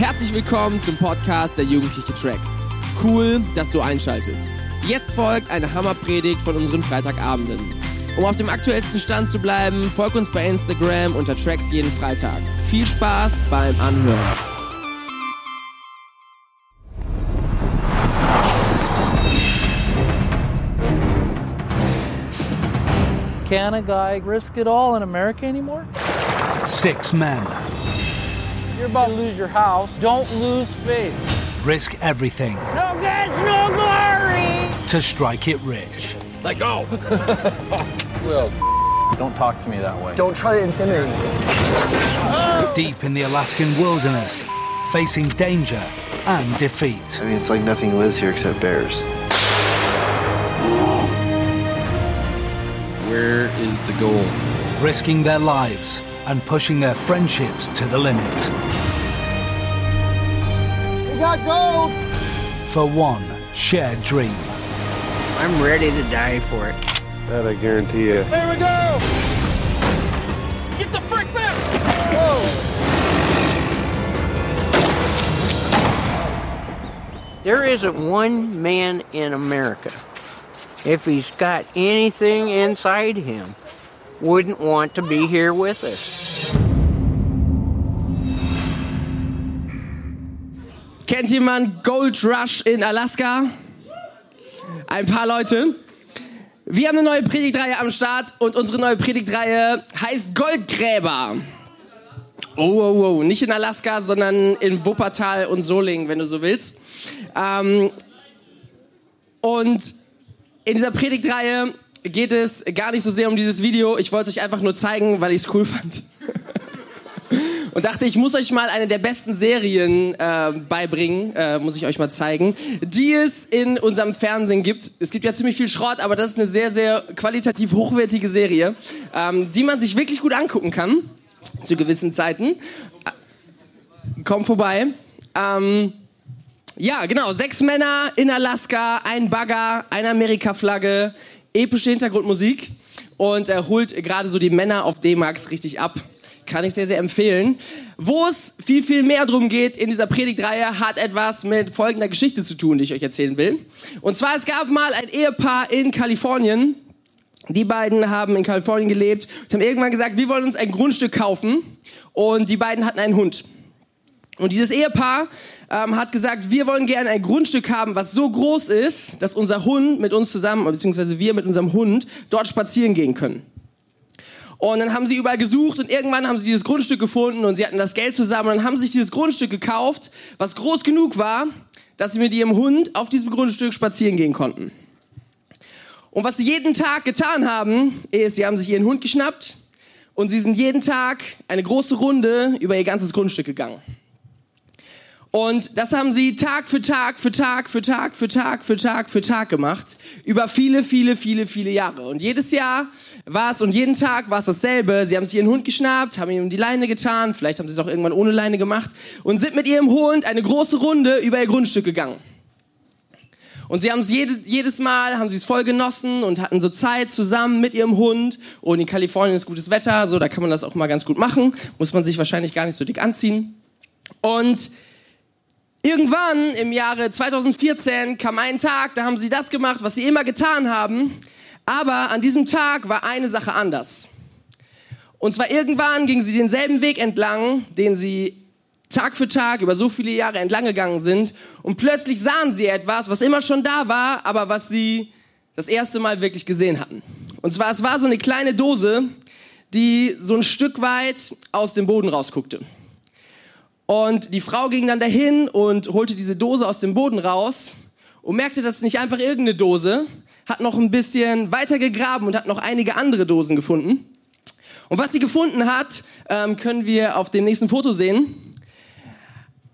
Herzlich willkommen zum Podcast der Jugendliche Tracks. Cool, dass du einschaltest. Jetzt folgt eine Hammerpredigt von unseren Freitagabenden. Um auf dem aktuellsten Stand zu bleiben, folg uns bei Instagram unter Tracks jeden Freitag. Viel Spaß beim Anhören. Can a guy risk it all in America anymore? Six men You're about to lose your house. Don't lose faith. risk everything No good, no glory. to strike it rich. Let go. Will. Don't talk to me that way. Don't try to intimidate me. Deep in the Alaskan wilderness, facing danger and defeat. I mean, it's like nothing lives here except bears. Where is the gold? risking their lives and pushing their friendships to the limit. We got gold! For one shared dream. I'm ready to die for it. That I guarantee you. Here we go. Get the frick back. There isn't one man in America, if he's got anything inside him, wouldn't want to be here with us. Kennt jemand Gold Rush in Alaska? Ein paar Leute. Wir haben eine neue Predigtreihe am Start und unsere neue Predigtreihe heißt Goldgräber. Oh, oh, oh, nicht in Alaska, sondern in Wuppertal und Solingen, wenn du so willst. Ähm, und in dieser Predigtreihe geht es gar nicht so sehr um dieses Video. Ich wollte euch einfach nur zeigen, weil ich es cool fand. Und dachte, ich muss euch mal eine der besten Serien äh, beibringen, äh, muss ich euch mal zeigen, die es in unserem Fernsehen gibt. Es gibt ja ziemlich viel Schrott, aber das ist eine sehr, sehr qualitativ hochwertige Serie, ähm, die man sich wirklich gut angucken kann, zu gewissen Zeiten. Äh, Kommt vorbei. Ähm, ja, genau. Sechs Männer in Alaska, ein Bagger, eine Amerika-Flagge, epische Hintergrundmusik und er holt gerade so die Männer auf D-Max richtig ab. Kann ich sehr, sehr empfehlen. Wo es viel, viel mehr drum geht in dieser Predigtreihe, hat etwas mit folgender Geschichte zu tun, die ich euch erzählen will. Und zwar, es gab mal ein Ehepaar in Kalifornien. Die beiden haben in Kalifornien gelebt und haben irgendwann gesagt, wir wollen uns ein Grundstück kaufen. Und die beiden hatten einen Hund. Und dieses Ehepaar ähm, hat gesagt, wir wollen gerne ein Grundstück haben, was so groß ist, dass unser Hund mit uns zusammen, beziehungsweise wir mit unserem Hund, dort spazieren gehen können. Und dann haben sie überall gesucht und irgendwann haben sie dieses Grundstück gefunden und sie hatten das Geld zusammen und dann haben sie sich dieses Grundstück gekauft, was groß genug war, dass sie mit ihrem Hund auf diesem Grundstück spazieren gehen konnten. Und was sie jeden Tag getan haben, ist, sie haben sich ihren Hund geschnappt und sie sind jeden Tag eine große Runde über ihr ganzes Grundstück gegangen. Und das haben sie Tag für Tag für Tag für Tag für Tag für Tag für Tag gemacht. Über viele, viele, viele, viele Jahre. Und jedes Jahr war es und jeden Tag war es dasselbe. Sie haben sich ihren Hund geschnappt, haben ihm die Leine getan, vielleicht haben sie es auch irgendwann ohne Leine gemacht und sind mit ihrem Hund eine große Runde über ihr Grundstück gegangen. Und sie haben es jede, jedes Mal, haben sie es voll genossen und hatten so Zeit zusammen mit ihrem Hund. Und in Kalifornien ist gutes Wetter, so da kann man das auch mal ganz gut machen. Muss man sich wahrscheinlich gar nicht so dick anziehen. Und Irgendwann im Jahre 2014 kam ein Tag, da haben sie das gemacht, was sie immer getan haben. Aber an diesem Tag war eine Sache anders. Und zwar irgendwann gingen sie denselben Weg entlang, den sie Tag für Tag über so viele Jahre entlang gegangen sind. Und plötzlich sahen sie etwas, was immer schon da war, aber was sie das erste Mal wirklich gesehen hatten. Und zwar, es war so eine kleine Dose, die so ein Stück weit aus dem Boden rausguckte. Und die Frau ging dann dahin und holte diese Dose aus dem Boden raus und merkte, das ist nicht einfach irgendeine Dose, hat noch ein bisschen weiter gegraben und hat noch einige andere Dosen gefunden. Und was sie gefunden hat, ähm, können wir auf dem nächsten Foto sehen.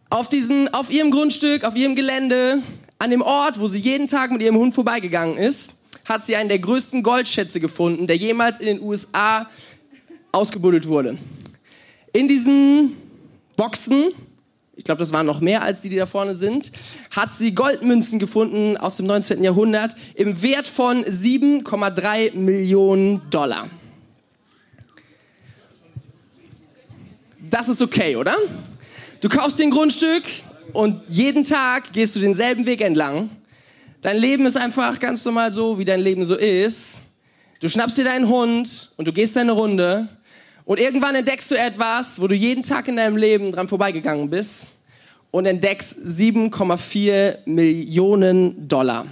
Auf, diesen, auf ihrem Grundstück, auf ihrem Gelände, an dem Ort, wo sie jeden Tag mit ihrem Hund vorbeigegangen ist, hat sie einen der größten Goldschätze gefunden, der jemals in den USA ausgebuddelt wurde. In diesen Boxen, ich glaube, das waren noch mehr als die, die da vorne sind, hat sie Goldmünzen gefunden aus dem 19. Jahrhundert im Wert von 7,3 Millionen Dollar. Das ist okay, oder? Du kaufst dir ein Grundstück und jeden Tag gehst du denselben Weg entlang. Dein Leben ist einfach ganz normal so, wie dein Leben so ist. Du schnappst dir deinen Hund und du gehst deine Runde. Und irgendwann entdeckst du etwas, wo du jeden Tag in deinem Leben dran vorbeigegangen bist und entdeckst 7,4 Millionen Dollar.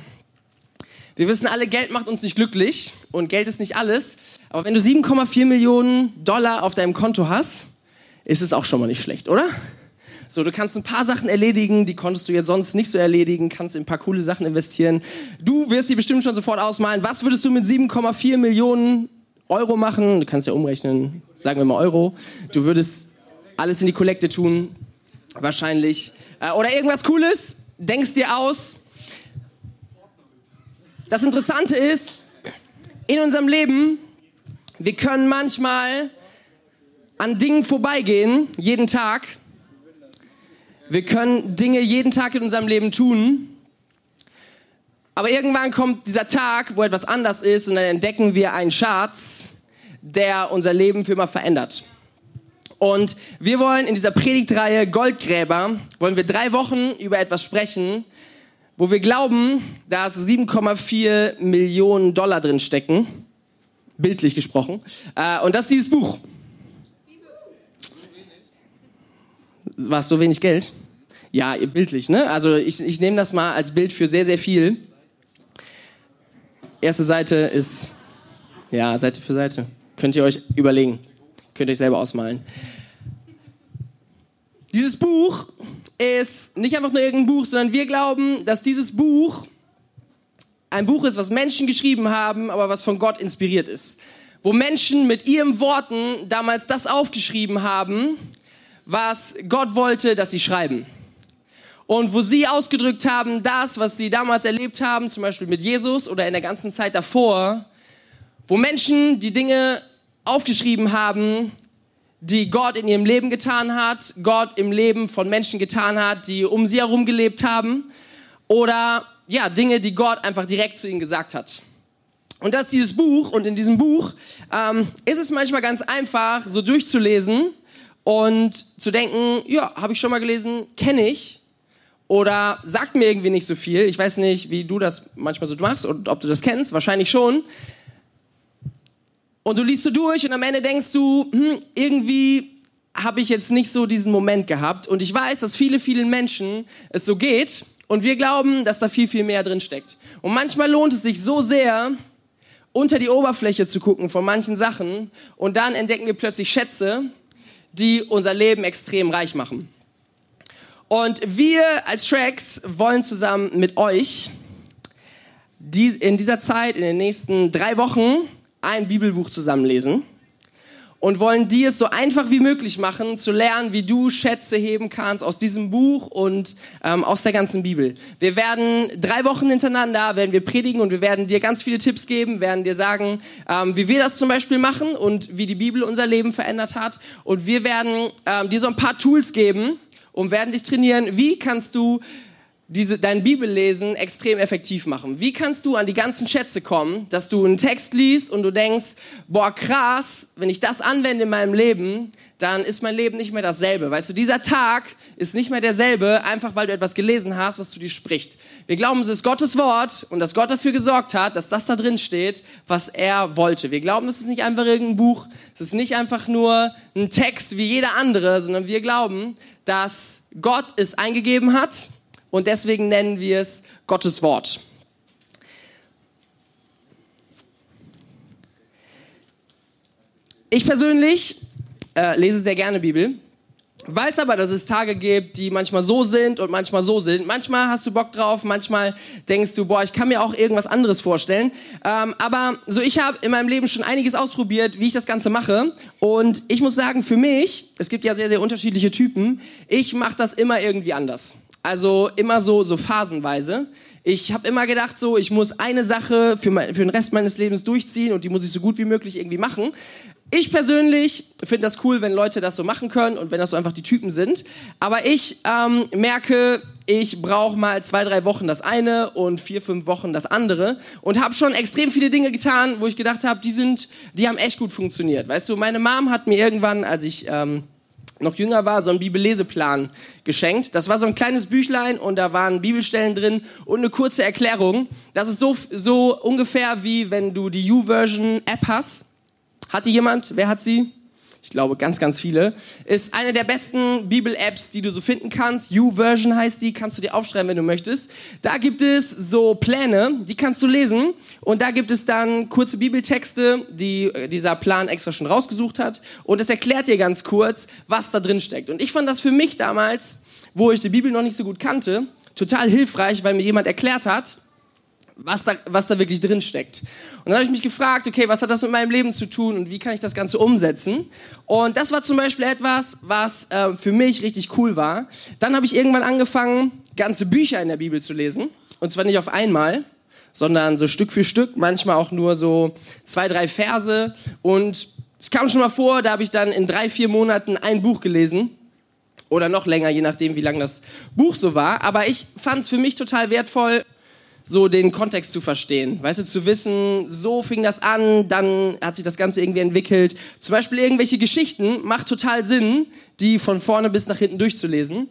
Wir wissen alle, Geld macht uns nicht glücklich und Geld ist nicht alles. Aber wenn du 7,4 Millionen Dollar auf deinem Konto hast, ist es auch schon mal nicht schlecht, oder? So, du kannst ein paar Sachen erledigen, die konntest du jetzt sonst nicht so erledigen, kannst in ein paar coole Sachen investieren. Du wirst dir bestimmt schon sofort ausmalen, was würdest du mit 7,4 Millionen Euro machen? Du kannst ja umrechnen, sagen wir mal Euro. Du würdest alles in die Kollekte tun, wahrscheinlich. Äh, oder irgendwas Cooles, denkst dir aus. Das Interessante ist, in unserem Leben, wir können manchmal an Dingen vorbeigehen, jeden Tag. Wir können Dinge jeden Tag in unserem Leben tun. Aber irgendwann kommt dieser Tag, wo etwas anders ist und dann entdecken wir einen Schatz, der unser Leben für immer verändert. Und wir wollen in dieser Predigtreihe Goldgräber, wollen wir drei Wochen über etwas sprechen, wo wir glauben, dass 7,4 Millionen Dollar drin stecken, bildlich gesprochen. Äh, und das ist dieses Buch. War es so wenig Geld? Ja, bildlich, ne? Also ich, ich nehme das mal als Bild für sehr, sehr viel. Erste Seite ist, ja, Seite für Seite. Könnt ihr euch überlegen. Könnt ihr euch selber ausmalen. Dieses Buch ist nicht einfach nur irgendein Buch, sondern wir glauben, dass dieses Buch ein Buch ist, was Menschen geschrieben haben, aber was von Gott inspiriert ist. Wo Menschen mit ihren Worten damals das aufgeschrieben haben, was Gott wollte, dass sie schreiben. Und wo sie ausgedrückt haben, das, was sie damals erlebt haben, zum Beispiel mit Jesus oder in der ganzen Zeit davor, wo Menschen die Dinge aufgeschrieben haben, die Gott in ihrem Leben getan hat, Gott im Leben von Menschen getan hat, die um sie herum gelebt haben, oder ja, Dinge, die Gott einfach direkt zu ihnen gesagt hat. Und das ist dieses Buch, und in diesem Buch ähm, ist es manchmal ganz einfach, so durchzulesen und zu denken, ja, habe ich schon mal gelesen, kenne ich, oder sagt mir irgendwie nicht so viel. Ich weiß nicht, wie du das manchmal so machst und ob du das kennst, wahrscheinlich schon. Und du liest du durch und am Ende denkst du, hm, irgendwie habe ich jetzt nicht so diesen Moment gehabt. Und ich weiß, dass viele, vielen Menschen es so geht. Und wir glauben, dass da viel, viel mehr drin steckt. Und manchmal lohnt es sich so sehr, unter die Oberfläche zu gucken von manchen Sachen. Und dann entdecken wir plötzlich Schätze, die unser Leben extrem reich machen. Und wir als Tracks wollen zusammen mit euch in dieser Zeit, in den nächsten drei Wochen, ein Bibelbuch zusammenlesen und wollen dir es so einfach wie möglich machen, zu lernen, wie du Schätze heben kannst aus diesem Buch und ähm, aus der ganzen Bibel. Wir werden drei Wochen hintereinander, werden wir predigen und wir werden dir ganz viele Tipps geben, werden dir sagen, ähm, wie wir das zum Beispiel machen und wie die Bibel unser Leben verändert hat. Und wir werden ähm, dir so ein paar Tools geben und werden dich trainieren, wie kannst du diese, dein Bibellesen extrem effektiv machen. Wie kannst du an die ganzen Schätze kommen, dass du einen Text liest und du denkst, boah, krass, wenn ich das anwende in meinem Leben, dann ist mein Leben nicht mehr dasselbe. Weißt du, dieser Tag ist nicht mehr derselbe, einfach weil du etwas gelesen hast, was zu dir spricht. Wir glauben, es ist Gottes Wort und dass Gott dafür gesorgt hat, dass das da drin steht, was er wollte. Wir glauben, es ist nicht einfach irgendein Buch, es ist nicht einfach nur ein Text wie jeder andere, sondern wir glauben, dass Gott es eingegeben hat und deswegen nennen wir es Gottes Wort. Ich persönlich äh, lese sehr gerne Bibel, weiß aber, dass es Tage gibt, die manchmal so sind und manchmal so sind. Manchmal hast du Bock drauf, manchmal denkst du, boah, ich kann mir auch irgendwas anderes vorstellen. Ähm, aber so, ich habe in meinem Leben schon einiges ausprobiert, wie ich das Ganze mache. Und ich muss sagen, für mich, es gibt ja sehr, sehr unterschiedliche Typen, ich mache das immer irgendwie anders. Also immer so, so phasenweise. Ich habe immer gedacht, so, ich muss eine Sache für, mein, für den Rest meines Lebens durchziehen und die muss ich so gut wie möglich irgendwie machen. Ich persönlich finde das cool, wenn Leute das so machen können und wenn das so einfach die Typen sind. Aber ich ähm, merke, ich brauche mal zwei, drei Wochen das eine und vier, fünf Wochen das andere und habe schon extrem viele Dinge getan, wo ich gedacht habe, die sind, die haben echt gut funktioniert. Weißt du, meine Mom hat mir irgendwann, als ich ähm, noch jünger war, so einen Bibelleseplan geschenkt. Das war so ein kleines Büchlein und da waren Bibelstellen drin und eine kurze Erklärung. Das ist so, so ungefähr wie wenn du die U-Version-App hast. Hatte jemand? Wer hat sie? Ich glaube ganz, ganz viele, ist eine der besten Bibel-Apps, die du so finden kannst. U-Version heißt die, kannst du dir aufschreiben, wenn du möchtest. Da gibt es so Pläne, die kannst du lesen und da gibt es dann kurze Bibeltexte, die äh, dieser Plan extra schon rausgesucht hat und es erklärt dir ganz kurz, was da drin steckt. Und ich fand das für mich damals, wo ich die Bibel noch nicht so gut kannte, total hilfreich, weil mir jemand erklärt hat, was da, was da wirklich drin steckt. Und dann habe ich mich gefragt, okay, was hat das mit meinem Leben zu tun und wie kann ich das Ganze umsetzen? Und das war zum Beispiel etwas, was äh, für mich richtig cool war. Dann habe ich irgendwann angefangen, ganze Bücher in der Bibel zu lesen. Und zwar nicht auf einmal, sondern so Stück für Stück, manchmal auch nur so zwei, drei Verse. Und es kam schon mal vor, da habe ich dann in drei, vier Monaten ein Buch gelesen. Oder noch länger, je nachdem, wie lang das Buch so war. Aber ich fand es für mich total wertvoll, so den Kontext zu verstehen. Weißt du, zu wissen, so fing das an, dann hat sich das Ganze irgendwie entwickelt. Zum Beispiel irgendwelche Geschichten macht total Sinn, die von vorne bis nach hinten durchzulesen.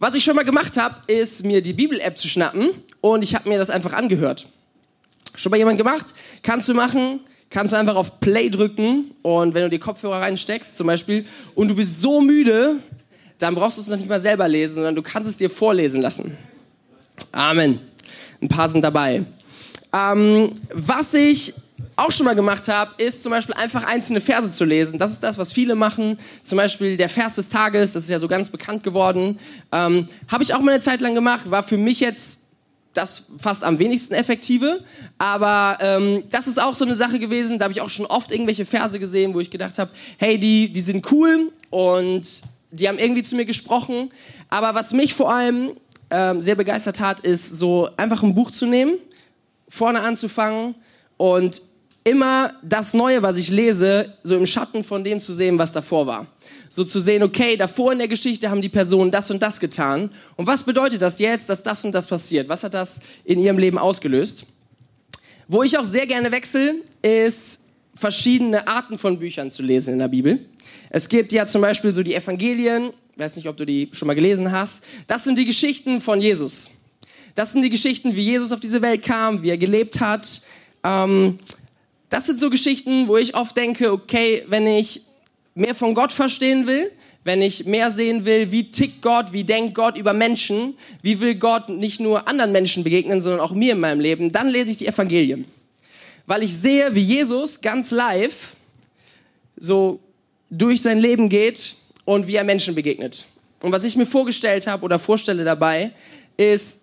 Was ich schon mal gemacht habe, ist mir die Bibel-App zu schnappen und ich habe mir das einfach angehört. Schon mal jemand gemacht? Kannst du machen, kannst du einfach auf Play drücken und wenn du die Kopfhörer reinsteckst zum Beispiel und du bist so müde, dann brauchst du es noch nicht mal selber lesen, sondern du kannst es dir vorlesen lassen. Amen. Ein paar sind dabei. Ähm, was ich auch schon mal gemacht habe, ist zum Beispiel einfach einzelne Verse zu lesen. Das ist das, was viele machen. Zum Beispiel der Vers des Tages, das ist ja so ganz bekannt geworden. Ähm, habe ich auch mal eine Zeit lang gemacht, war für mich jetzt das fast am wenigsten effektive. Aber ähm, das ist auch so eine Sache gewesen, da habe ich auch schon oft irgendwelche Verse gesehen, wo ich gedacht habe, hey, die, die sind cool und die haben irgendwie zu mir gesprochen. Aber was mich vor allem ähm, sehr begeistert hat, ist so einfach ein Buch zu nehmen, vorne anzufangen und immer das Neue, was ich lese, so im Schatten von dem zu sehen, was davor war. So zu sehen, okay, davor in der Geschichte haben die Personen das und das getan. Und was bedeutet das jetzt, dass das und das passiert? Was hat das in ihrem Leben ausgelöst? Wo ich auch sehr gerne wechsle, ist verschiedene Arten von Büchern zu lesen in der Bibel. Es gibt ja zum Beispiel so die Evangelien, weiß nicht, ob du die schon mal gelesen hast. Das sind die Geschichten von Jesus. Das sind die Geschichten, wie Jesus auf diese Welt kam, wie er gelebt hat. Ähm, das sind so Geschichten, wo ich oft denke, okay, wenn ich mehr von Gott verstehen will, wenn ich mehr sehen will, wie tickt Gott, wie denkt Gott über Menschen, wie will Gott nicht nur anderen Menschen begegnen, sondern auch mir in meinem Leben, dann lese ich die Evangelien. Weil ich sehe, wie Jesus ganz live so durch sein Leben geht und wie er Menschen begegnet. Und was ich mir vorgestellt habe oder vorstelle dabei, ist,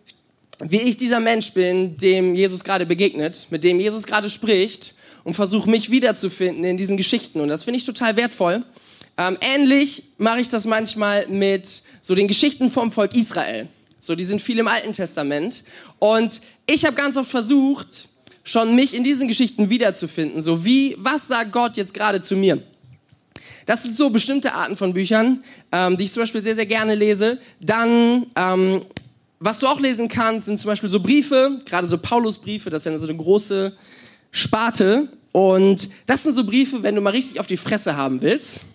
wie ich dieser Mensch bin, dem Jesus gerade begegnet, mit dem Jesus gerade spricht und versuche mich wiederzufinden in diesen Geschichten. Und das finde ich total wertvoll. Ähm, ähnlich mache ich das manchmal mit so den Geschichten vom Volk Israel. So, die sind viel im Alten Testament. Und ich habe ganz oft versucht, schon mich in diesen Geschichten wiederzufinden. So wie, was sagt Gott jetzt gerade zu mir? Das sind so bestimmte Arten von Büchern, ähm, die ich zum Beispiel sehr, sehr gerne lese. Dann, ähm, was du auch lesen kannst, sind zum Beispiel so Briefe, gerade so Paulusbriefe, das ist ja so eine große Sparte. Und das sind so Briefe, wenn du mal richtig auf die Fresse haben willst,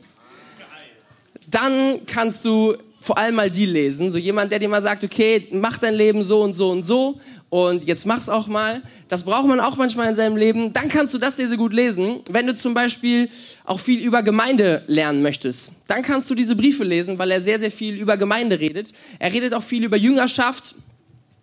dann kannst du vor allem mal die lesen. So jemand, der dir mal sagt, okay, mach dein Leben so und so und so und jetzt mach's auch mal. Das braucht man auch manchmal in seinem Leben. Dann kannst du das sehr, sehr gut lesen. Wenn du zum Beispiel auch viel über Gemeinde lernen möchtest, dann kannst du diese Briefe lesen, weil er sehr, sehr viel über Gemeinde redet. Er redet auch viel über Jüngerschaft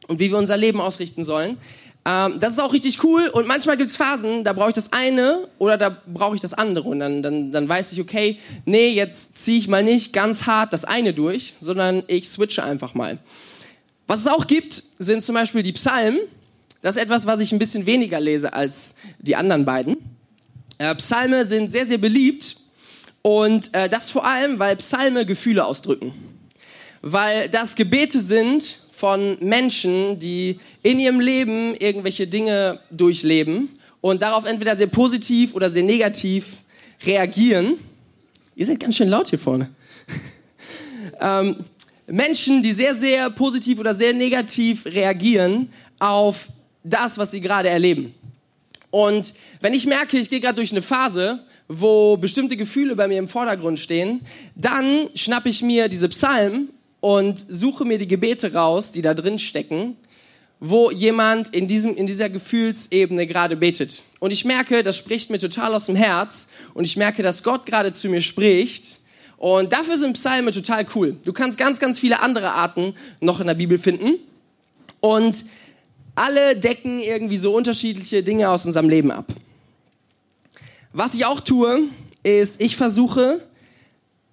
und wie wir unser Leben ausrichten sollen. Ähm, das ist auch richtig cool und manchmal gibt's Phasen, da brauche ich das eine oder da brauche ich das andere und dann, dann, dann weiß ich, okay, nee, jetzt ziehe ich mal nicht ganz hart das eine durch, sondern ich switche einfach mal. Was es auch gibt, sind zum Beispiel die Psalmen. Das ist etwas, was ich ein bisschen weniger lese als die anderen beiden. Äh, Psalme sind sehr, sehr beliebt und äh, das vor allem, weil Psalme Gefühle ausdrücken. Weil das Gebete sind von Menschen, die in ihrem Leben irgendwelche Dinge durchleben und darauf entweder sehr positiv oder sehr negativ reagieren. Ihr seid ganz schön laut hier vorne. ähm, Menschen, die sehr, sehr positiv oder sehr negativ reagieren auf das, was sie gerade erleben. Und wenn ich merke, ich gehe gerade durch eine Phase, wo bestimmte Gefühle bei mir im Vordergrund stehen, dann schnappe ich mir diese Psalmen und suche mir die Gebete raus, die da drin stecken, wo jemand in, diesem, in dieser Gefühlsebene gerade betet. Und ich merke, das spricht mir total aus dem Herz und ich merke, dass Gott gerade zu mir spricht. Und dafür sind Psalme total cool. Du kannst ganz, ganz viele andere Arten noch in der Bibel finden. Und alle decken irgendwie so unterschiedliche Dinge aus unserem Leben ab. Was ich auch tue, ist, ich versuche,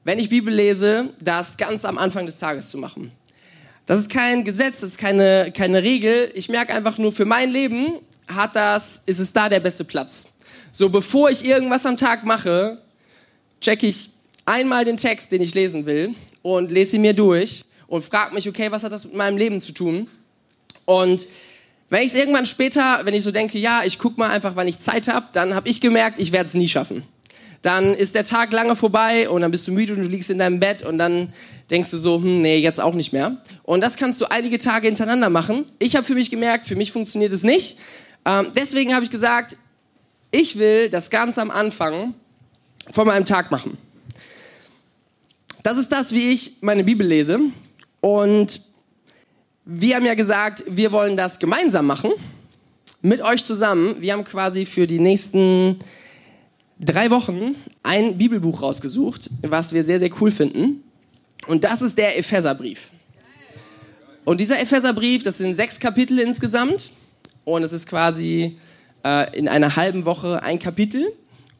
wenn ich Bibel lese, das ganz am Anfang des Tages zu machen. Das ist kein Gesetz, das ist keine, keine Regel. Ich merke einfach nur, für mein Leben hat das, ist es da der beste Platz. So, bevor ich irgendwas am Tag mache, checke ich einmal den Text, den ich lesen will und lese ihn mir durch und frage mich, okay, was hat das mit meinem Leben zu tun? Und wenn ich es irgendwann später, wenn ich so denke, ja, ich guck mal einfach, wann ich Zeit habe, dann habe ich gemerkt, ich werde es nie schaffen. Dann ist der Tag lange vorbei und dann bist du müde und du liegst in deinem Bett und dann denkst du so, hm, nee, jetzt auch nicht mehr. Und das kannst du einige Tage hintereinander machen. Ich habe für mich gemerkt, für mich funktioniert es nicht. Ähm, deswegen habe ich gesagt, ich will das ganz am Anfang von meinem Tag machen. Das ist das, wie ich meine Bibel lese. Und wir haben ja gesagt, wir wollen das gemeinsam machen. Mit euch zusammen. Wir haben quasi für die nächsten drei Wochen ein Bibelbuch rausgesucht, was wir sehr, sehr cool finden. Und das ist der Epheserbrief. Und dieser Epheserbrief, das sind sechs Kapitel insgesamt. Und es ist quasi äh, in einer halben Woche ein Kapitel.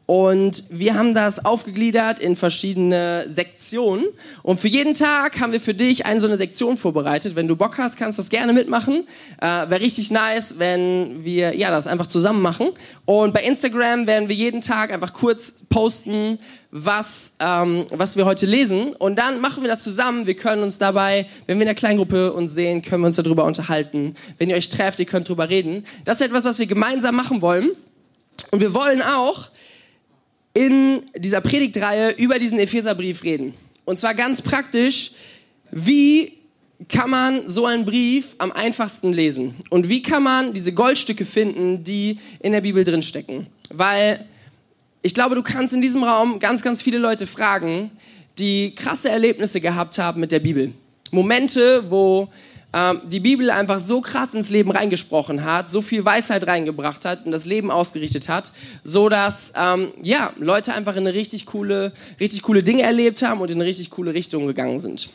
Und wir haben das aufgegliedert in verschiedene Sektionen. Und für jeden Tag haben wir für dich eine so eine Sektion vorbereitet. Wenn du Bock hast, kannst du das gerne mitmachen. Äh, Wäre richtig nice, wenn wir ja das einfach zusammen machen. Und bei Instagram werden wir jeden Tag einfach kurz posten, was, ähm, was wir heute lesen. Und dann machen wir das zusammen. Wir können uns dabei, wenn wir in der Kleingruppe uns sehen, können wir uns darüber unterhalten. Wenn ihr euch trefft, ihr könnt drüber reden. Das ist etwas, was wir gemeinsam machen wollen. Und wir wollen auch in dieser Predigtreihe über diesen Epheserbrief reden. Und zwar ganz praktisch, wie kann man so einen Brief am einfachsten lesen? Und wie kann man diese Goldstücke finden, die in der Bibel drinstecken? Weil ich glaube, du kannst in diesem Raum ganz, ganz viele Leute fragen, die krasse Erlebnisse gehabt haben mit der Bibel. Momente, wo ähm, die Bibel einfach so krass ins Leben reingesprochen hat, so viel Weisheit reingebracht hat und das Leben ausgerichtet hat, so dass ähm, ja Leute einfach in eine richtig coole, richtig coole Dinge erlebt haben und in eine richtig coole Richtung gegangen sind.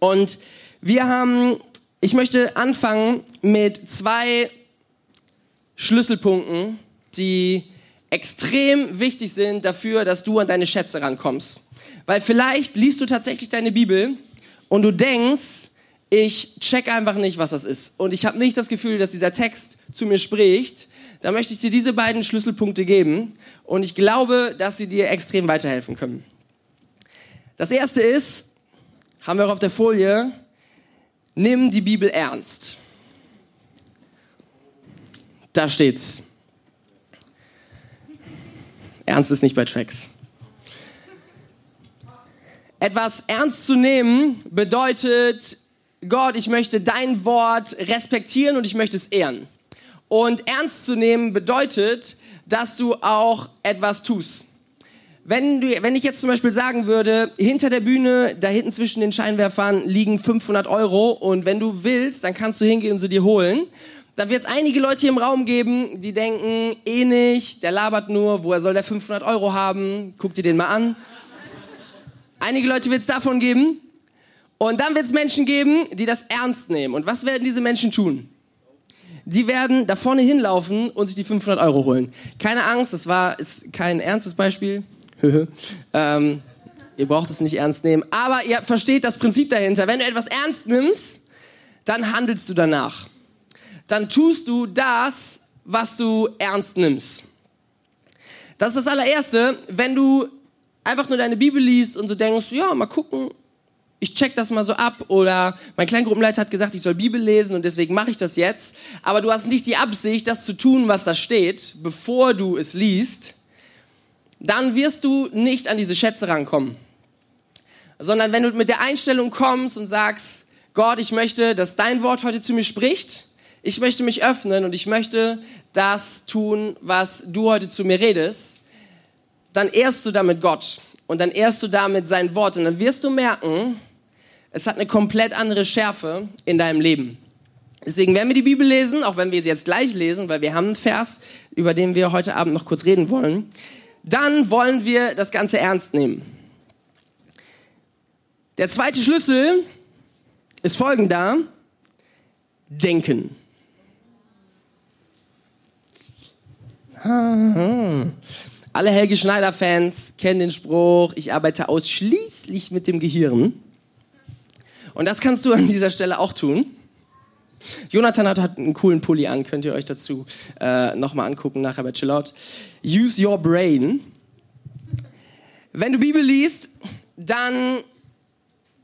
Und wir haben, ich möchte anfangen mit zwei Schlüsselpunkten, die extrem wichtig sind dafür, dass du an deine Schätze rankommst. Weil vielleicht liest du tatsächlich deine Bibel und du denkst, ich check einfach nicht, was das ist. Und ich habe nicht das Gefühl, dass dieser Text zu mir spricht. Da möchte ich dir diese beiden Schlüsselpunkte geben. Und ich glaube, dass sie dir extrem weiterhelfen können. Das erste ist, haben wir auch auf der Folie, nimm die Bibel ernst. Da steht's. Ernst ist nicht bei Tracks. Etwas ernst zu nehmen bedeutet, Gott, ich möchte dein Wort respektieren und ich möchte es ehren. Und ernst zu nehmen bedeutet, dass du auch etwas tust. Wenn, du, wenn ich jetzt zum Beispiel sagen würde, hinter der Bühne, da hinten zwischen den Scheinwerfern liegen 500 Euro und wenn du willst, dann kannst du hingehen und sie dir holen. Da wird es einige Leute hier im Raum geben, die denken, eh nicht, der labert nur, woher soll der 500 Euro haben? Guck dir den mal an. Einige Leute wird es davon geben. Und dann wird es Menschen geben, die das ernst nehmen. Und was werden diese Menschen tun? Die werden da vorne hinlaufen und sich die 500 Euro holen. Keine Angst, das war ist kein ernstes Beispiel. ähm, ihr braucht es nicht ernst nehmen. Aber ihr versteht das Prinzip dahinter. Wenn du etwas ernst nimmst, dann handelst du danach. Dann tust du das, was du ernst nimmst. Das ist das allererste, wenn du einfach nur deine Bibel liest und so denkst, ja, mal gucken, ich check das mal so ab oder mein Kleingruppenleiter hat gesagt, ich soll Bibel lesen und deswegen mache ich das jetzt. Aber du hast nicht die Absicht, das zu tun, was da steht, bevor du es liest. Dann wirst du nicht an diese Schätze rankommen. Sondern wenn du mit der Einstellung kommst und sagst, Gott, ich möchte, dass dein Wort heute zu mir spricht. ich möchte mich öffnen und ich möchte das tun, was du heute zu mir redest, dann ehrst du damit Gott und dann ehrst du damit sein Wort und dann wirst du merken, es hat eine komplett andere Schärfe in deinem Leben. Deswegen werden wir die Bibel lesen, auch wenn wir sie jetzt gleich lesen, weil wir haben einen Vers, über den wir heute Abend noch kurz reden wollen. Dann wollen wir das Ganze ernst nehmen. Der zweite Schlüssel ist folgender. Denken. Alle Helge Schneider-Fans kennen den Spruch, ich arbeite ausschließlich mit dem Gehirn. Und das kannst du an dieser Stelle auch tun. Jonathan hat, hat einen coolen Pulli an, könnt ihr euch dazu äh, nochmal angucken nachher bei Chillout. Use your brain. Wenn du Bibel liest, dann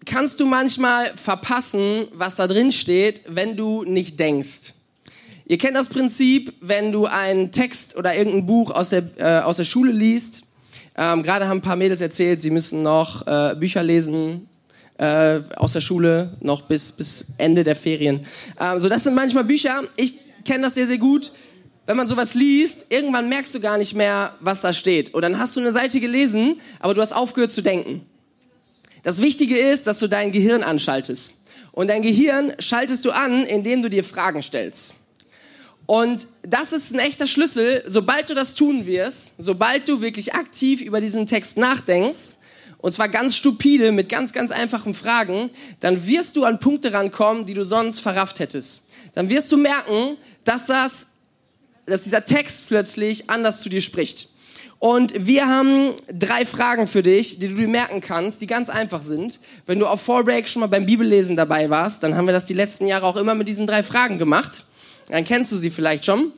kannst du manchmal verpassen, was da drin steht, wenn du nicht denkst. Ihr kennt das Prinzip, wenn du einen Text oder irgendein Buch aus der, äh, aus der Schule liest. Ähm, Gerade haben ein paar Mädels erzählt, sie müssen noch äh, Bücher lesen äh, aus der Schule, noch bis, bis Ende der Ferien. Ähm, so, das sind manchmal Bücher. Ich kenne das sehr, sehr gut. Wenn man sowas liest, irgendwann merkst du gar nicht mehr, was da steht. Und dann hast du eine Seite gelesen, aber du hast aufgehört zu denken. Das Wichtige ist, dass du dein Gehirn anschaltest. Und dein Gehirn schaltest du an, indem du dir Fragen stellst. Und das ist ein echter Schlüssel. Sobald du das tun wirst, sobald du wirklich aktiv über diesen Text nachdenkst, und zwar ganz stupide mit ganz, ganz einfachen Fragen, dann wirst du an Punkte rankommen, die du sonst verrafft hättest. Dann wirst du merken, dass das, dass dieser Text plötzlich anders zu dir spricht. Und wir haben drei Fragen für dich, die du dir merken kannst, die ganz einfach sind. Wenn du auf Fallbreak schon mal beim Bibellesen dabei warst, dann haben wir das die letzten Jahre auch immer mit diesen drei Fragen gemacht. Dann kennst du sie vielleicht schon.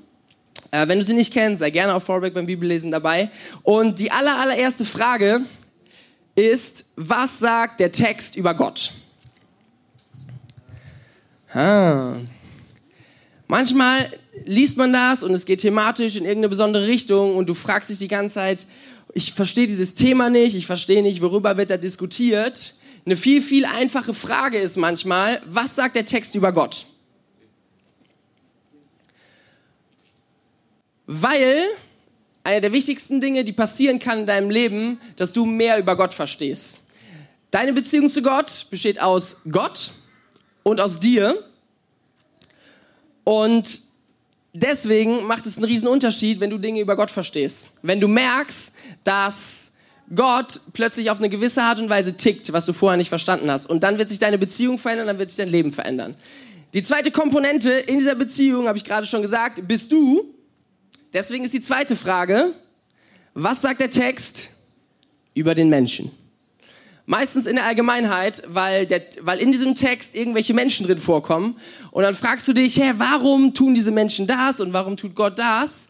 Äh, wenn du sie nicht kennst, sei gerne auf Fallbreak beim Bibellesen dabei. Und die aller, allererste Frage ist, was sagt der Text über Gott? Ah. Manchmal liest man das und es geht thematisch in irgendeine besondere Richtung und du fragst dich die ganze Zeit, ich verstehe dieses Thema nicht, ich verstehe nicht, worüber wird da diskutiert. Eine viel, viel einfache Frage ist manchmal, was sagt der Text über Gott? Weil eine der wichtigsten Dinge, die passieren kann in deinem Leben, dass du mehr über Gott verstehst. Deine Beziehung zu Gott besteht aus Gott und aus dir. Und deswegen macht es einen riesen Unterschied, wenn du Dinge über Gott verstehst. Wenn du merkst, dass Gott plötzlich auf eine gewisse Art und Weise tickt, was du vorher nicht verstanden hast. Und dann wird sich deine Beziehung verändern, dann wird sich dein Leben verändern. Die zweite Komponente in dieser Beziehung, habe ich gerade schon gesagt, bist du. Deswegen ist die zweite Frage, was sagt der Text über den Menschen? Meistens in der Allgemeinheit, weil, der, weil in diesem Text irgendwelche Menschen drin vorkommen. Und dann fragst du dich, hä, warum tun diese Menschen das und warum tut Gott das?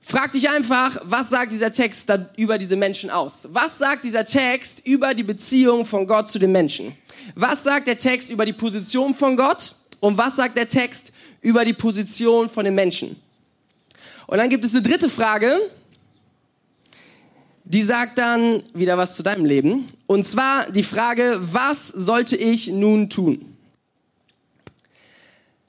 Frag dich einfach, was sagt dieser Text da über diese Menschen aus? Was sagt dieser Text über die Beziehung von Gott zu den Menschen? Was sagt der Text über die Position von Gott? Und was sagt der Text über die Position von den Menschen? Und dann gibt es eine dritte Frage, die sagt dann wieder was zu deinem Leben. Und zwar die Frage, was sollte ich nun tun?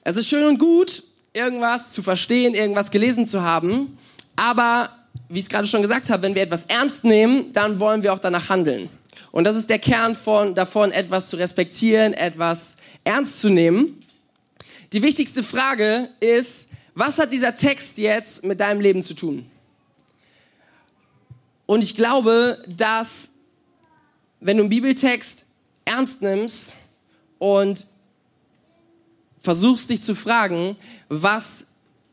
Es ist schön und gut, irgendwas zu verstehen, irgendwas gelesen zu haben, aber wie ich es gerade schon gesagt habe, wenn wir etwas ernst nehmen, dann wollen wir auch danach handeln. Und das ist der Kern von, davon, etwas zu respektieren, etwas ernst zu nehmen. Die wichtigste Frage ist, was hat dieser Text jetzt mit deinem Leben zu tun? Und ich glaube, dass wenn du einen Bibeltext ernst nimmst und versuchst dich zu fragen, was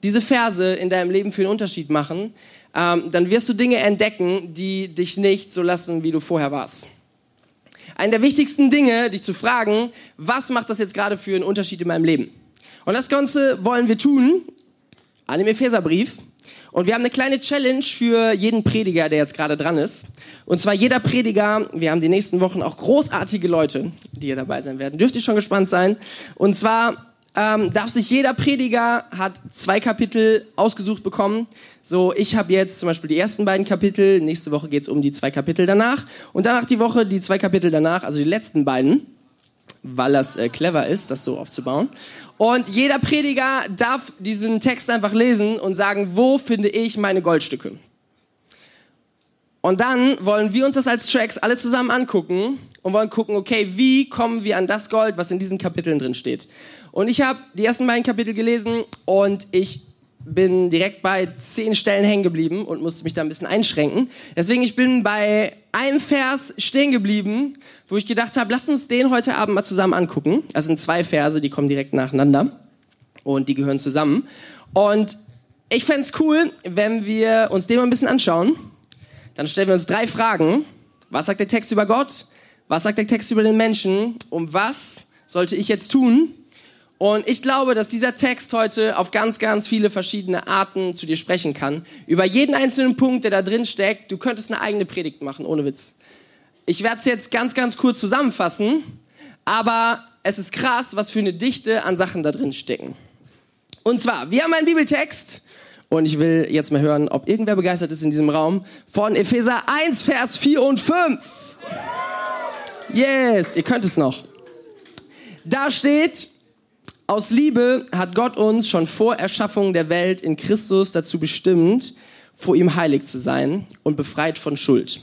diese Verse in deinem Leben für einen Unterschied machen, ähm, dann wirst du Dinge entdecken, die dich nicht so lassen, wie du vorher warst. Eine der wichtigsten Dinge, dich zu fragen, was macht das jetzt gerade für einen Unterschied in meinem Leben? Und das Ganze wollen wir tun an dem Epheserbrief. Und wir haben eine kleine Challenge für jeden Prediger, der jetzt gerade dran ist. Und zwar jeder Prediger, wir haben die nächsten Wochen auch großartige Leute, die hier dabei sein werden. Dürft ihr schon gespannt sein. Und zwar ähm, darf sich jeder Prediger hat zwei Kapitel ausgesucht bekommen. So, ich habe jetzt zum Beispiel die ersten beiden Kapitel. Nächste Woche geht's um die zwei Kapitel danach. Und danach die Woche die zwei Kapitel danach, also die letzten beiden. Weil das äh, clever ist, das so aufzubauen. Und jeder Prediger darf diesen Text einfach lesen und sagen, wo finde ich meine Goldstücke? Und dann wollen wir uns das als Tracks alle zusammen angucken und wollen gucken, okay, wie kommen wir an das Gold, was in diesen Kapiteln drin steht. Und ich habe die ersten beiden Kapitel gelesen und ich bin direkt bei zehn Stellen hängen geblieben und musste mich da ein bisschen einschränken. Deswegen, ich bin bei einem Vers stehen geblieben, wo ich gedacht habe, lass uns den heute Abend mal zusammen angucken. Das sind zwei Verse, die kommen direkt nacheinander und die gehören zusammen. Und ich fände cool, wenn wir uns den mal ein bisschen anschauen. Dann stellen wir uns drei Fragen. Was sagt der Text über Gott? Was sagt der Text über den Menschen? Und was sollte ich jetzt tun, und ich glaube, dass dieser Text heute auf ganz, ganz viele verschiedene Arten zu dir sprechen kann. Über jeden einzelnen Punkt, der da drin steckt, du könntest eine eigene Predigt machen, ohne Witz. Ich werde es jetzt ganz, ganz kurz zusammenfassen, aber es ist krass, was für eine Dichte an Sachen da drin stecken. Und zwar, wir haben einen Bibeltext, und ich will jetzt mal hören, ob irgendwer begeistert ist in diesem Raum, von Epheser 1, Vers 4 und 5. Yes, ihr könnt es noch. Da steht, aus Liebe hat Gott uns schon vor Erschaffung der Welt in Christus dazu bestimmt, vor ihm heilig zu sein und befreit von Schuld.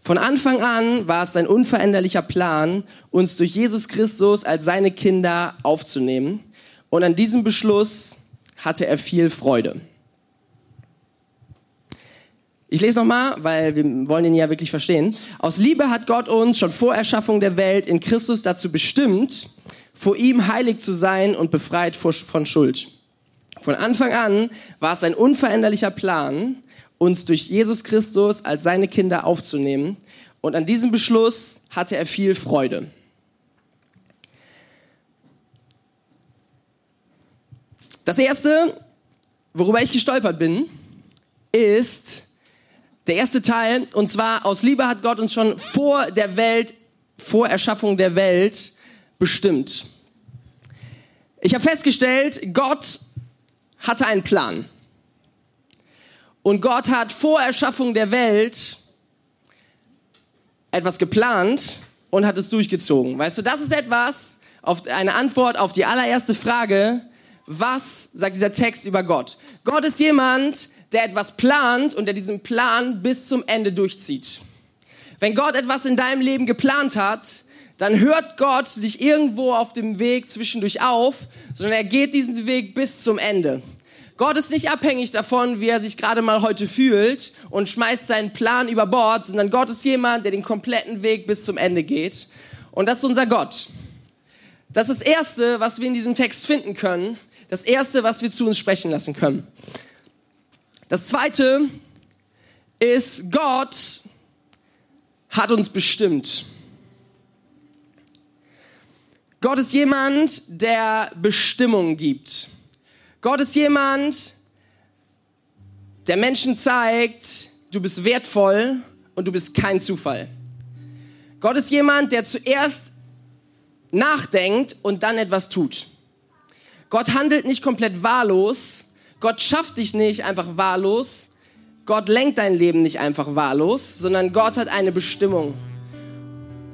Von Anfang an war es sein unveränderlicher Plan, uns durch Jesus Christus als seine Kinder aufzunehmen. Und an diesem Beschluss hatte er viel Freude. Ich lese nochmal, weil wir wollen ihn ja wirklich verstehen. Aus Liebe hat Gott uns schon vor Erschaffung der Welt in Christus dazu bestimmt, vor ihm heilig zu sein und befreit von Schuld. Von Anfang an war es ein unveränderlicher Plan, uns durch Jesus Christus als seine Kinder aufzunehmen. Und an diesem Beschluss hatte er viel Freude. Das erste, worüber ich gestolpert bin, ist der erste Teil. Und zwar aus Liebe hat Gott uns schon vor der Welt, vor Erschaffung der Welt bestimmt. Ich habe festgestellt, Gott hatte einen Plan. Und Gott hat vor Erschaffung der Welt etwas geplant und hat es durchgezogen. Weißt du, das ist etwas, auf eine Antwort auf die allererste Frage, was sagt dieser Text über Gott? Gott ist jemand, der etwas plant und der diesen Plan bis zum Ende durchzieht. Wenn Gott etwas in deinem Leben geplant hat, dann hört Gott dich irgendwo auf dem Weg zwischendurch auf, sondern er geht diesen Weg bis zum Ende. Gott ist nicht abhängig davon, wie er sich gerade mal heute fühlt und schmeißt seinen Plan über Bord, sondern Gott ist jemand, der den kompletten Weg bis zum Ende geht. Und das ist unser Gott. Das ist das Erste, was wir in diesem Text finden können. Das Erste, was wir zu uns sprechen lassen können. Das Zweite ist, Gott hat uns bestimmt. Gott ist jemand, der Bestimmung gibt. Gott ist jemand, der Menschen zeigt, du bist wertvoll und du bist kein Zufall. Gott ist jemand, der zuerst nachdenkt und dann etwas tut. Gott handelt nicht komplett wahllos. Gott schafft dich nicht einfach wahllos. Gott lenkt dein Leben nicht einfach wahllos, sondern Gott hat eine Bestimmung.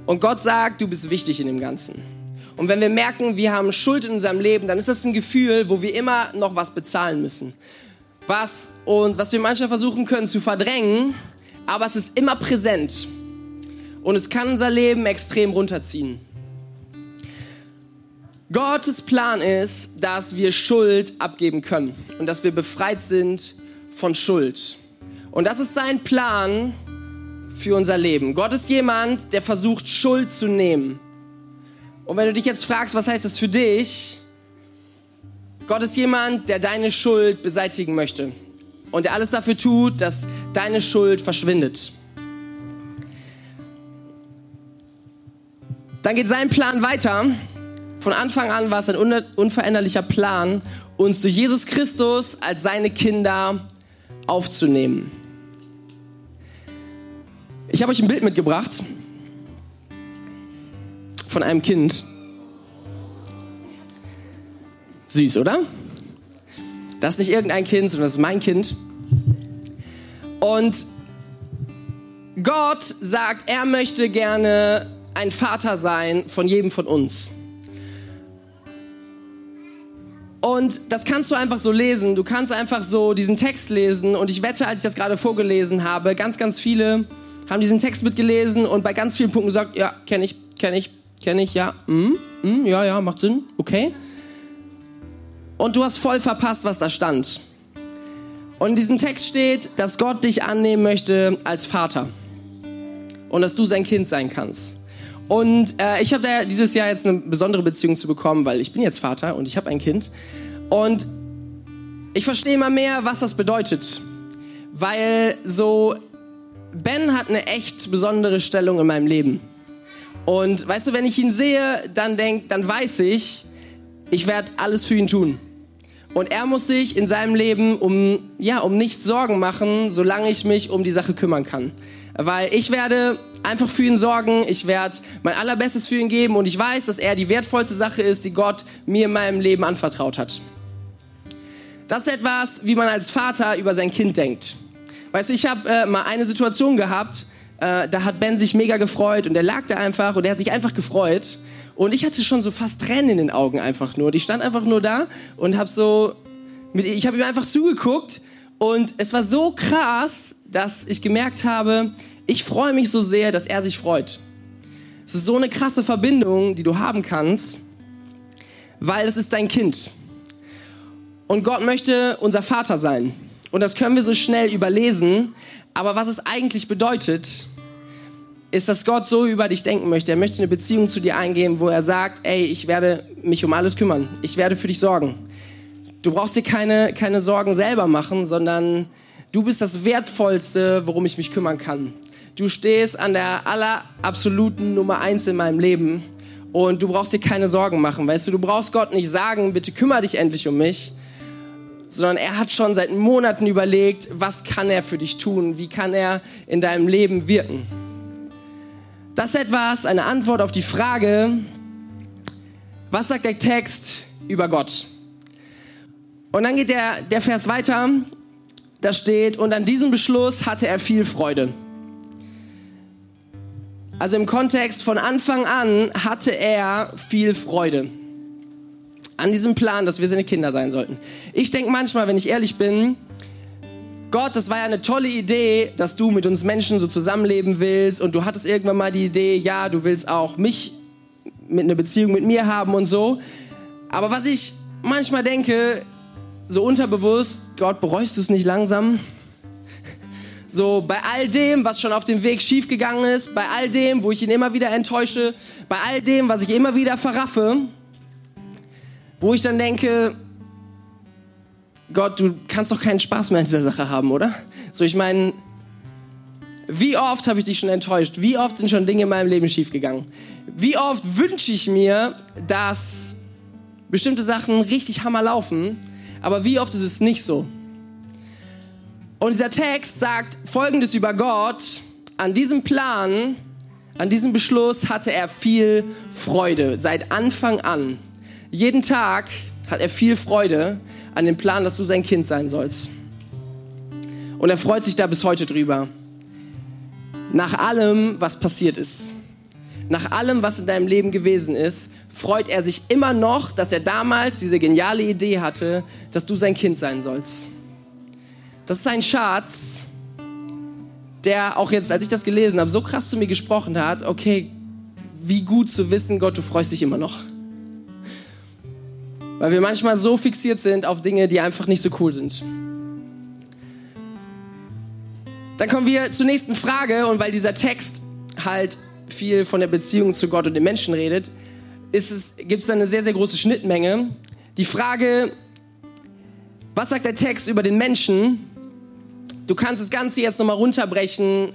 Und Gott sagt, du bist wichtig in dem Ganzen. Und wenn wir merken, wir haben Schuld in unserem Leben, dann ist das ein Gefühl, wo wir immer noch was bezahlen müssen. Was und was wir manchmal versuchen können zu verdrängen, aber es ist immer präsent. Und es kann unser Leben extrem runterziehen. Gottes Plan ist, dass wir Schuld abgeben können und dass wir befreit sind von Schuld. Und das ist sein Plan für unser Leben. Gott ist jemand, der versucht, Schuld zu nehmen. Und wenn du dich jetzt fragst, was heißt das für dich? Gott ist jemand, der deine Schuld beseitigen möchte und der alles dafür tut, dass deine Schuld verschwindet. Dann geht sein Plan weiter. Von Anfang an war es ein unveränderlicher Plan, uns durch Jesus Christus als seine Kinder aufzunehmen. Ich habe euch ein Bild mitgebracht von einem Kind. Süß, oder? Das ist nicht irgendein Kind, sondern das ist mein Kind. Und Gott sagt, er möchte gerne ein Vater sein von jedem von uns. Und das kannst du einfach so lesen. Du kannst einfach so diesen Text lesen. Und ich wette, als ich das gerade vorgelesen habe, ganz, ganz viele haben diesen Text mitgelesen und bei ganz vielen Punkten gesagt, ja, kenne ich, kenne ich, kenne ich, ja, mm, mm, ja, ja, macht Sinn, okay. Und du hast voll verpasst, was da stand. Und in diesem Text steht, dass Gott dich annehmen möchte als Vater. Und dass du sein Kind sein kannst. Und äh, ich habe da dieses Jahr jetzt eine besondere Beziehung zu bekommen, weil ich bin jetzt Vater und ich habe ein Kind. Und ich verstehe immer mehr, was das bedeutet. Weil so, Ben hat eine echt besondere Stellung in meinem Leben. Und weißt du, wenn ich ihn sehe, dann denk, dann weiß ich, ich werde alles für ihn tun. Und er muss sich in seinem Leben um, ja, um nichts Sorgen machen, solange ich mich um die Sache kümmern kann. Weil ich werde einfach für ihn sorgen, ich werde mein allerbestes für ihn geben und ich weiß, dass er die wertvollste Sache ist, die Gott mir in meinem Leben anvertraut hat. Das ist etwas, wie man als Vater über sein Kind denkt. Weißt du, ich habe äh, mal eine Situation gehabt, äh, da hat Ben sich mega gefreut und er lag da einfach und er hat sich einfach gefreut. Und ich hatte schon so fast Tränen in den Augen einfach nur. Die stand einfach nur da und habe so, mit, ich habe ihm einfach zugeguckt und es war so krass, dass ich gemerkt habe, ich freue mich so sehr, dass er sich freut. Es ist so eine krasse Verbindung, die du haben kannst, weil es ist dein Kind. Und Gott möchte unser Vater sein. Und das können wir so schnell überlesen. Aber was es eigentlich bedeutet, ist, dass Gott so über dich denken möchte. Er möchte eine Beziehung zu dir eingehen, wo er sagt, ey, ich werde mich um alles kümmern. Ich werde für dich sorgen. Du brauchst dir keine, keine Sorgen selber machen, sondern du bist das Wertvollste, worum ich mich kümmern kann. Du stehst an der aller absoluten Nummer eins in meinem Leben und du brauchst dir keine Sorgen machen. Weißt du, du brauchst Gott nicht sagen, bitte kümmere dich endlich um mich, sondern er hat schon seit Monaten überlegt, was kann er für dich tun, wie kann er in deinem Leben wirken. Das ist etwas, eine Antwort auf die Frage, was sagt der Text über Gott? Und dann geht der, der Vers weiter, da steht, und an diesem Beschluss hatte er viel Freude. Also im Kontext von Anfang an hatte er viel Freude an diesem Plan, dass wir seine Kinder sein sollten. Ich denke manchmal, wenn ich ehrlich bin, Gott, das war ja eine tolle Idee, dass du mit uns Menschen so zusammenleben willst und du hattest irgendwann mal die Idee, ja, du willst auch mich mit einer Beziehung mit mir haben und so. Aber was ich manchmal denke, so unterbewusst, Gott, bereust du es nicht langsam? So bei all dem, was schon auf dem Weg schiefgegangen ist, bei all dem, wo ich ihn immer wieder enttäusche, bei all dem, was ich immer wieder verraffe, wo ich dann denke, Gott, du kannst doch keinen Spaß mehr an dieser Sache haben, oder? So, ich meine, wie oft habe ich dich schon enttäuscht? Wie oft sind schon Dinge in meinem Leben schiefgegangen? Wie oft wünsche ich mir, dass bestimmte Sachen richtig hammer laufen, aber wie oft ist es nicht so? Und dieser Text sagt Folgendes über Gott. An diesem Plan, an diesem Beschluss hatte er viel Freude seit Anfang an. Jeden Tag hat er viel Freude an dem Plan, dass du sein Kind sein sollst. Und er freut sich da bis heute drüber. Nach allem, was passiert ist, nach allem, was in deinem Leben gewesen ist, freut er sich immer noch, dass er damals diese geniale Idee hatte, dass du sein Kind sein sollst. Das ist ein Schatz, der auch jetzt, als ich das gelesen habe, so krass zu mir gesprochen hat, okay, wie gut zu wissen, Gott, du freust dich immer noch. Weil wir manchmal so fixiert sind auf Dinge, die einfach nicht so cool sind. Dann kommen wir zur nächsten Frage und weil dieser Text halt viel von der Beziehung zu Gott und den Menschen redet, gibt es da eine sehr, sehr große Schnittmenge. Die Frage, was sagt der Text über den Menschen, Du kannst das Ganze jetzt nochmal runterbrechen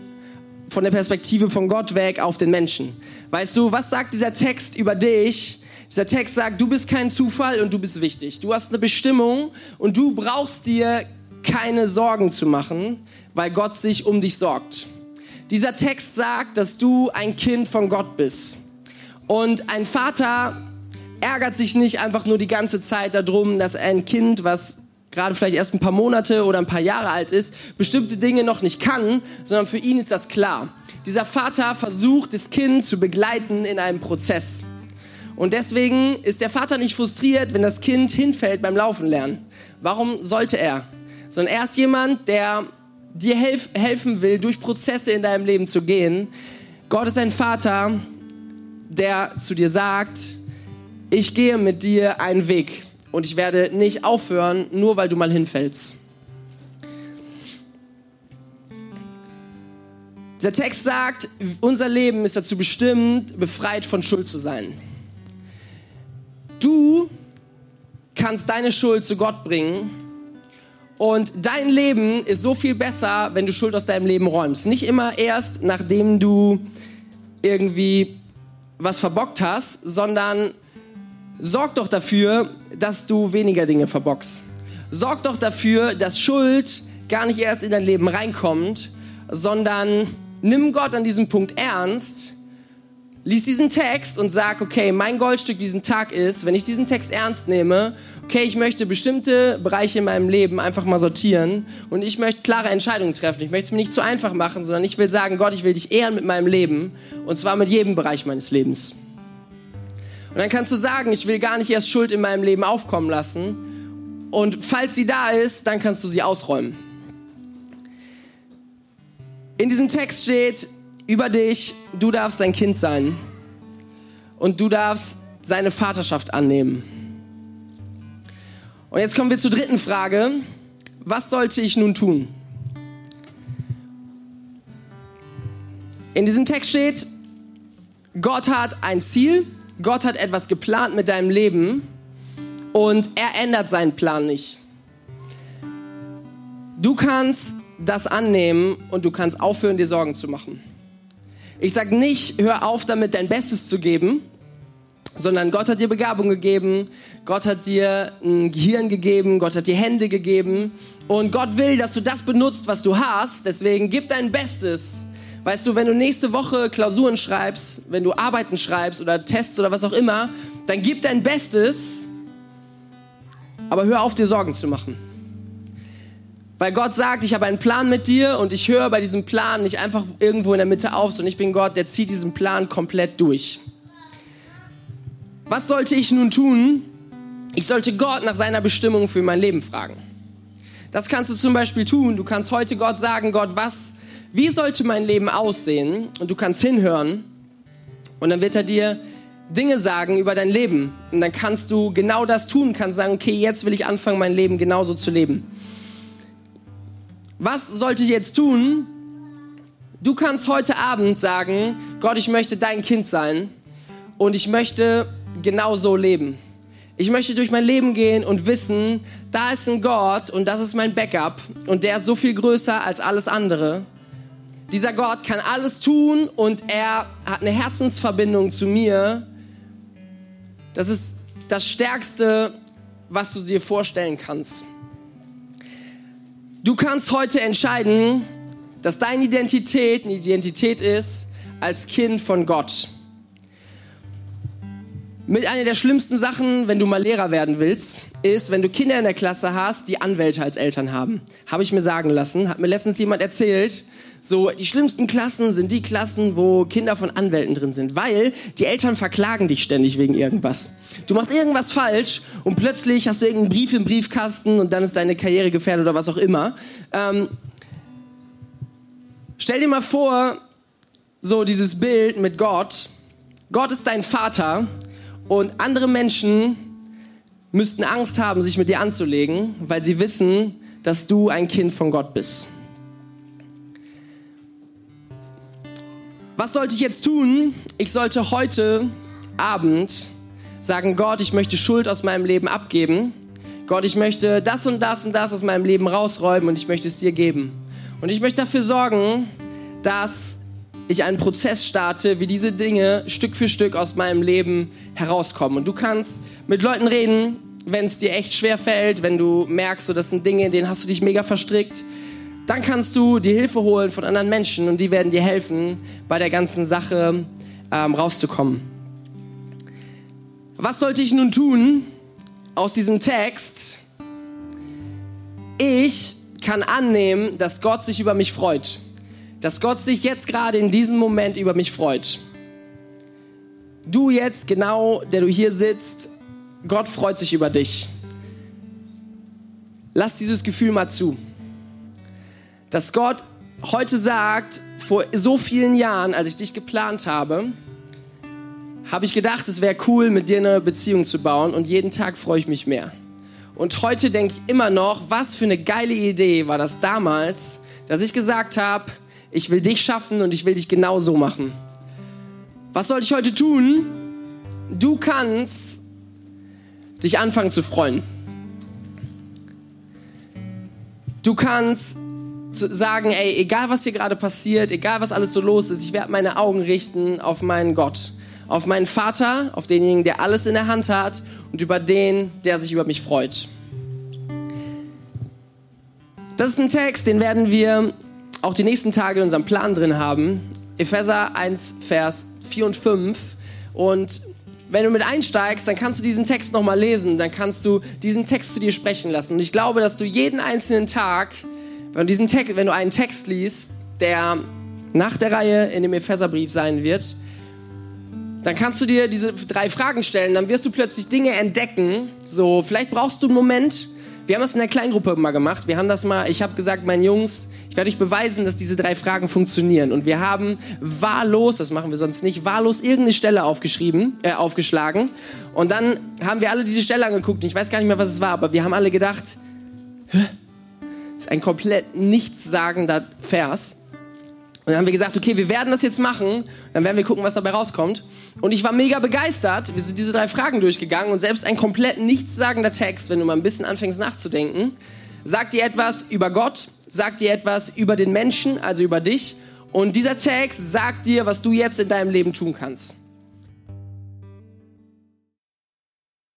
von der Perspektive von Gott weg auf den Menschen. Weißt du, was sagt dieser Text über dich? Dieser Text sagt, du bist kein Zufall und du bist wichtig. Du hast eine Bestimmung und du brauchst dir keine Sorgen zu machen, weil Gott sich um dich sorgt. Dieser Text sagt, dass du ein Kind von Gott bist. Und ein Vater ärgert sich nicht einfach nur die ganze Zeit darum, dass ein Kind, was gerade vielleicht erst ein paar Monate oder ein paar Jahre alt ist, bestimmte Dinge noch nicht kann, sondern für ihn ist das klar. Dieser Vater versucht, das Kind zu begleiten in einem Prozess. Und deswegen ist der Vater nicht frustriert, wenn das Kind hinfällt beim Laufen lernen. Warum sollte er? Sondern er ist jemand, der dir helf helfen will, durch Prozesse in deinem Leben zu gehen. Gott ist ein Vater, der zu dir sagt, ich gehe mit dir einen Weg und ich werde nicht aufhören, nur weil du mal hinfällst. Der Text sagt, unser Leben ist dazu bestimmt, befreit von Schuld zu sein. Kannst deine Schuld zu Gott bringen und dein Leben ist so viel besser, wenn du Schuld aus deinem Leben räumst. Nicht immer erst, nachdem du irgendwie was verbockt hast, sondern sorg doch dafür, dass du weniger Dinge verbockst. Sorg doch dafür, dass Schuld gar nicht erst in dein Leben reinkommt, sondern nimm Gott an diesem Punkt ernst, lies diesen Text und sag, okay, mein Goldstück diesen Tag ist, wenn ich diesen Text ernst nehme, okay, ich möchte bestimmte Bereiche in meinem Leben einfach mal sortieren und ich möchte klare Entscheidungen treffen. Ich möchte es mir nicht zu einfach machen, sondern ich will sagen, Gott, ich will dich ehren mit meinem Leben und zwar mit jedem Bereich meines Lebens. Und dann kannst du sagen, ich will gar nicht erst Schuld in meinem Leben aufkommen lassen und falls sie da ist, dann kannst du sie ausräumen. In diesem Text steht über dich, du darfst sein Kind sein und du darfst seine Vaterschaft annehmen. Und jetzt kommen wir zur dritten Frage. Was sollte ich nun tun? In diesem Text steht, Gott hat ein Ziel, Gott hat etwas geplant mit deinem Leben und er ändert seinen Plan nicht. Du kannst das annehmen und du kannst aufhören, dir Sorgen zu machen. Ich sage nicht, hör auf damit, dein Bestes zu geben, sondern Gott hat dir Begabung gegeben, Gott hat dir ein Gehirn gegeben, Gott hat dir Hände gegeben und Gott will, dass du das benutzt, was du hast. Deswegen gib dein Bestes. Weißt du, wenn du nächste Woche Klausuren schreibst, wenn du Arbeiten schreibst oder Tests oder was auch immer, dann gib dein Bestes, aber hör auf, dir Sorgen zu machen. Weil Gott sagt, ich habe einen Plan mit dir und ich höre bei diesem Plan nicht einfach irgendwo in der Mitte auf, sondern ich bin Gott, der zieht diesen Plan komplett durch. Was sollte ich nun tun? Ich sollte Gott nach seiner Bestimmung für mein Leben fragen. Das kannst du zum Beispiel tun. Du kannst heute Gott sagen, Gott, was, wie sollte mein Leben aussehen? Und du kannst hinhören und dann wird er dir Dinge sagen über dein Leben. Und dann kannst du genau das tun, kannst sagen, okay, jetzt will ich anfangen, mein Leben genauso zu leben. Was sollte ich jetzt tun? Du kannst heute Abend sagen, Gott, ich möchte dein Kind sein und ich möchte genau so leben. Ich möchte durch mein Leben gehen und wissen, da ist ein Gott und das ist mein Backup und der ist so viel größer als alles andere. Dieser Gott kann alles tun und er hat eine Herzensverbindung zu mir. Das ist das Stärkste, was du dir vorstellen kannst. Du kannst heute entscheiden, dass deine Identität eine Identität ist als Kind von Gott. Mit einer der schlimmsten Sachen, wenn du mal Lehrer werden willst, ist, wenn du Kinder in der Klasse hast, die Anwälte als Eltern haben. Habe ich mir sagen lassen. Hat mir letztens jemand erzählt. So, die schlimmsten Klassen sind die Klassen, wo Kinder von Anwälten drin sind, weil die Eltern verklagen dich ständig wegen irgendwas. Du machst irgendwas falsch und plötzlich hast du irgendeinen Brief im Briefkasten und dann ist deine Karriere gefährdet oder was auch immer. Ähm, stell dir mal vor, so dieses Bild mit Gott. Gott ist dein Vater und andere Menschen müssten Angst haben, sich mit dir anzulegen, weil sie wissen, dass du ein Kind von Gott bist. Was sollte ich jetzt tun? Ich sollte heute Abend sagen, Gott, ich möchte Schuld aus meinem Leben abgeben. Gott, ich möchte das und das und das aus meinem Leben rausräumen und ich möchte es dir geben. Und ich möchte dafür sorgen, dass ich einen Prozess starte, wie diese Dinge Stück für Stück aus meinem Leben herauskommen. Und du kannst mit Leuten reden, wenn es dir echt schwer fällt, wenn du merkst, so, das sind Dinge, in denen hast du dich mega verstrickt dann kannst du die Hilfe holen von anderen Menschen und die werden dir helfen, bei der ganzen Sache ähm, rauszukommen. Was sollte ich nun tun aus diesem Text? Ich kann annehmen, dass Gott sich über mich freut. Dass Gott sich jetzt gerade in diesem Moment über mich freut. Du jetzt, genau, der du hier sitzt, Gott freut sich über dich. Lass dieses Gefühl mal zu. Dass Gott heute sagt, vor so vielen Jahren, als ich dich geplant habe, habe ich gedacht, es wäre cool, mit dir eine Beziehung zu bauen und jeden Tag freue ich mich mehr. Und heute denke ich immer noch, was für eine geile Idee war das damals, dass ich gesagt habe, ich will dich schaffen und ich will dich genau so machen. Was soll ich heute tun? Du kannst dich anfangen zu freuen. Du kannst sagen, ey, egal was hier gerade passiert, egal was alles so los ist, ich werde meine Augen richten auf meinen Gott, auf meinen Vater, auf denjenigen, der alles in der Hand hat und über den, der sich über mich freut. Das ist ein Text, den werden wir auch die nächsten Tage in unserem Plan drin haben. Epheser 1, Vers 4 und 5. Und wenn du mit einsteigst, dann kannst du diesen Text nochmal lesen, dann kannst du diesen Text zu dir sprechen lassen. Und ich glaube, dass du jeden einzelnen Tag, wenn du, Text, wenn du einen Text liest, der nach der Reihe in dem Epheserbrief sein wird, dann kannst du dir diese drei Fragen stellen, dann wirst du plötzlich Dinge entdecken. So, vielleicht brauchst du einen Moment, wir haben das in der Kleingruppe mal gemacht. Wir haben das mal, ich habe gesagt, meinen Jungs, ich werde euch beweisen, dass diese drei Fragen funktionieren. Und wir haben wahllos, das machen wir sonst nicht, wahllos irgendeine Stelle aufgeschrieben, äh, aufgeschlagen. Und dann haben wir alle diese Stelle angeguckt. Und ich weiß gar nicht mehr, was es war, aber wir haben alle gedacht, Hä? das ist ein komplett nichtssagender Vers. Und dann haben wir gesagt, okay, wir werden das jetzt machen. Dann werden wir gucken, was dabei rauskommt. Und ich war mega begeistert. Wir sind diese drei Fragen durchgegangen und selbst ein komplett nichtssagender Text, wenn du mal ein bisschen anfängst nachzudenken, sagt dir etwas über Gott, sagt dir etwas über den Menschen, also über dich. Und dieser Text sagt dir, was du jetzt in deinem Leben tun kannst.